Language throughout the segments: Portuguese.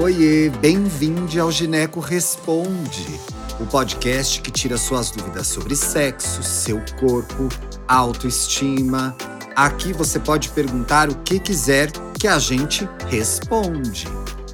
Oiê, bem-vindo ao Gineco Responde, o podcast que tira suas dúvidas sobre sexo, seu corpo, autoestima. Aqui você pode perguntar o que quiser que a gente responde.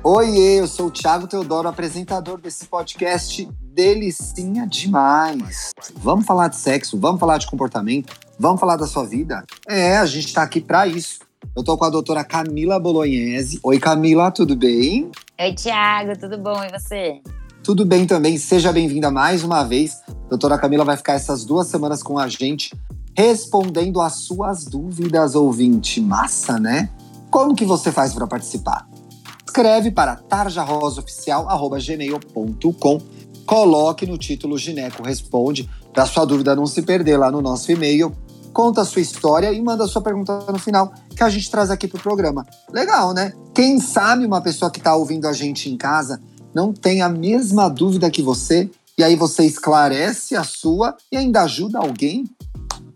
Oiê, eu sou o Thiago Teodoro, apresentador desse podcast delicinha demais. Vamos falar de sexo, vamos falar de comportamento, vamos falar da sua vida? É, a gente tá aqui para isso. Eu tô com a doutora Camila Bolognese. Oi, Camila, tudo bem? Oi, Tiago, tudo bom? E você? Tudo bem também. Seja bem-vinda mais uma vez. doutora Camila vai ficar essas duas semanas com a gente respondendo as suas dúvidas, ouvinte. Massa, né? Como que você faz para participar? Escreve para tarjarosaoficial.gmail.com Coloque no título Gineco Responde para sua dúvida não se perder lá no nosso e-mail conta a sua história e manda a sua pergunta no final, que a gente traz aqui pro programa. Legal, né? Quem sabe uma pessoa que está ouvindo a gente em casa não tem a mesma dúvida que você, e aí você esclarece a sua e ainda ajuda alguém?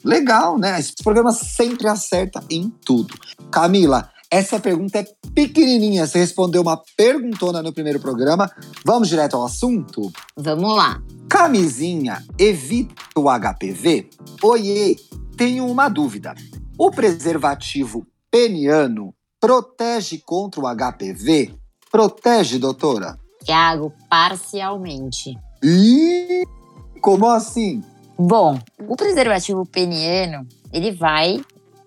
Legal, né? Esse programa sempre acerta em tudo. Camila, essa pergunta é pequenininha. Você respondeu uma perguntona no primeiro programa. Vamos direto ao assunto? Vamos lá. Camisinha evita o HPV? Oiê, tenho uma dúvida. O preservativo peniano protege contra o HPV? Protege, doutora? Tiago, parcialmente. Ih, como assim? Bom, o preservativo peniano, ele vai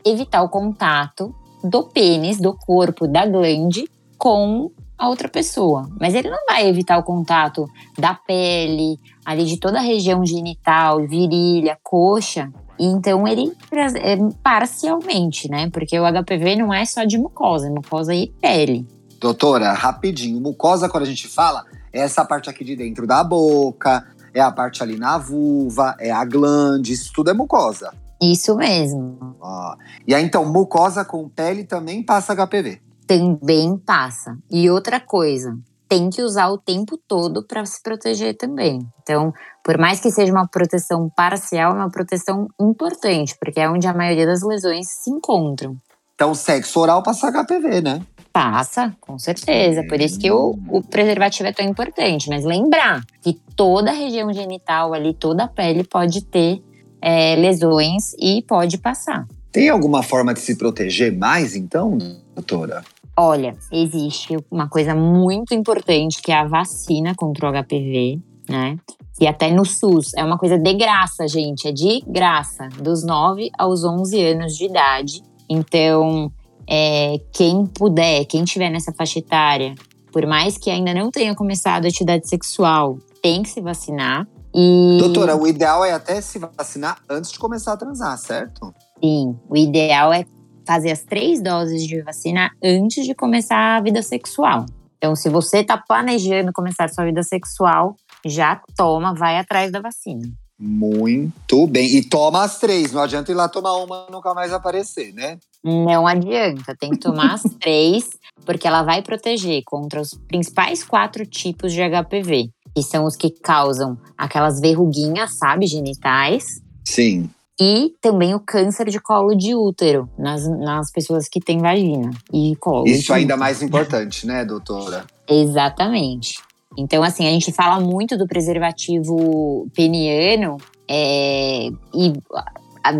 evitar o contato do pênis, do corpo, da glande com a outra pessoa. Mas ele não vai evitar o contato da pele, ali de toda a região genital, virilha, coxa, então ele é parcialmente, né? Porque o HPV não é só de mucosa, é mucosa e pele. Doutora, rapidinho, mucosa quando a gente fala é essa parte aqui de dentro da boca, é a parte ali na vulva, é a glande, isso tudo é mucosa. Isso mesmo. Ó. E aí então, mucosa com pele também passa HPV? Também passa. E outra coisa, tem que usar o tempo todo para se proteger também. Então, por mais que seja uma proteção parcial, é uma proteção importante, porque é onde a maioria das lesões se encontram. Então, sexo oral passa HPV, né? Passa, com certeza. Por isso que o, o, preservativo é tão importante. Mas lembrar que toda a região genital ali, toda a pele pode ter é, lesões e pode passar. Tem alguma forma de se proteger mais, então, doutora? Olha, existe uma coisa muito importante que é a vacina contra o HPV, né? E até no SUS é uma coisa de graça, gente, é de graça, dos 9 aos 11 anos de idade. Então, é, quem puder, quem tiver nessa faixa etária, por mais que ainda não tenha começado a atividade sexual, tem que se vacinar. E... Doutora, o ideal é até se vacinar antes de começar a transar, certo? Sim, o ideal é fazer as três doses de vacina antes de começar a vida sexual. Então, se você está planejando começar a sua vida sexual, já toma, vai atrás da vacina. Muito bem. E toma as três, não adianta ir lá tomar uma e nunca mais aparecer, né? Não adianta, tem que tomar as três, porque ela vai proteger contra os principais quatro tipos de HPV, que são os que causam aquelas verruguinhas, sabe, genitais. Sim e também o câncer de colo de útero nas, nas pessoas que têm vagina e colo. Isso ainda mais importante, né, doutora? Exatamente. Então, assim, a gente fala muito do preservativo peniano é, e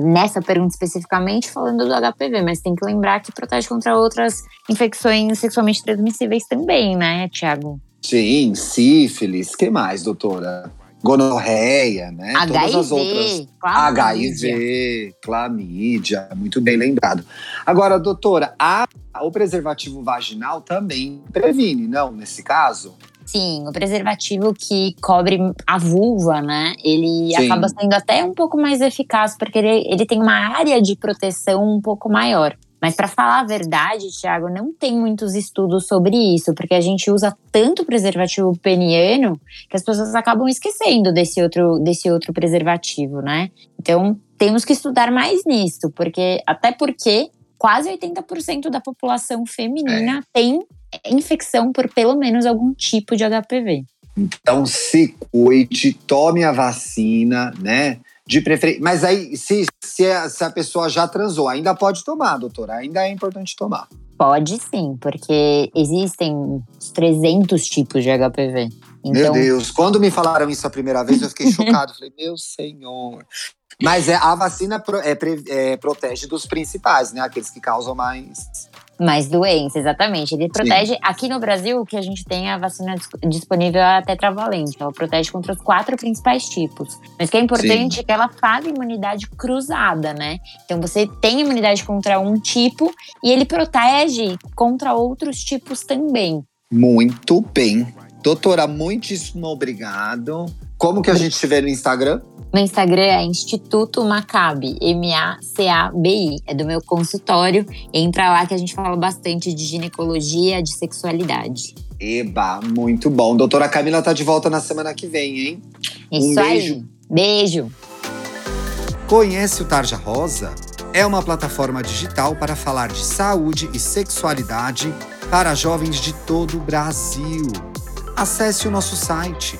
nessa pergunta especificamente falando do HPV, mas tem que lembrar que protege contra outras infecções sexualmente transmissíveis também, né, Tiago? Sim, sífilis. que mais, doutora? Gonorreia, né? HIV, Todas as outras. Clamídia. HIV, clamídia, muito bem lembrado. Agora, doutora, a, o preservativo vaginal também previne, não, nesse caso? Sim, o preservativo que cobre a vulva, né? Ele Sim. acaba sendo até um pouco mais eficaz, porque ele, ele tem uma área de proteção um pouco maior. Mas para falar a verdade, Thiago, não tem muitos estudos sobre isso, porque a gente usa tanto preservativo peniano que as pessoas acabam esquecendo desse outro, desse outro preservativo, né? Então, temos que estudar mais nisso, porque até porque quase 80% da população feminina é. tem infecção por pelo menos algum tipo de HPV. Então se cuide, tome a vacina, né? De preferência. Mas aí, se, se a, se, a, pessoa já transou, ainda pode tomar, doutora. Ainda é importante tomar. Pode sim, porque existem 300 tipos de HPV. Então... Meu Deus, quando me falaram isso a primeira vez, eu fiquei chocado. Falei, meu senhor. Mas é, a vacina pro, é, é, protege dos principais, né? Aqueles que causam mais mais doença, exatamente. Ele protege. Sim. Aqui no Brasil, o que a gente tem é a vacina disponível é a tetravalente. Ela protege contra os quatro principais tipos. Mas o que é importante Sim. é que ela faz imunidade cruzada, né? Então você tem imunidade contra um tipo e ele protege contra outros tipos também. Muito bem. Doutora, muitíssimo obrigado. Como que a gente estiver no Instagram? No Instagram é Instituto Macabi, M-A-C-A-B-I. É do meu consultório. Entra lá que a gente fala bastante de ginecologia, de sexualidade. Eba, muito bom. Doutora Camila tá de volta na semana que vem, hein? Isso um beijo. aí. Beijo. Conhece o Tarja Rosa? É uma plataforma digital para falar de saúde e sexualidade para jovens de todo o Brasil. Acesse o nosso site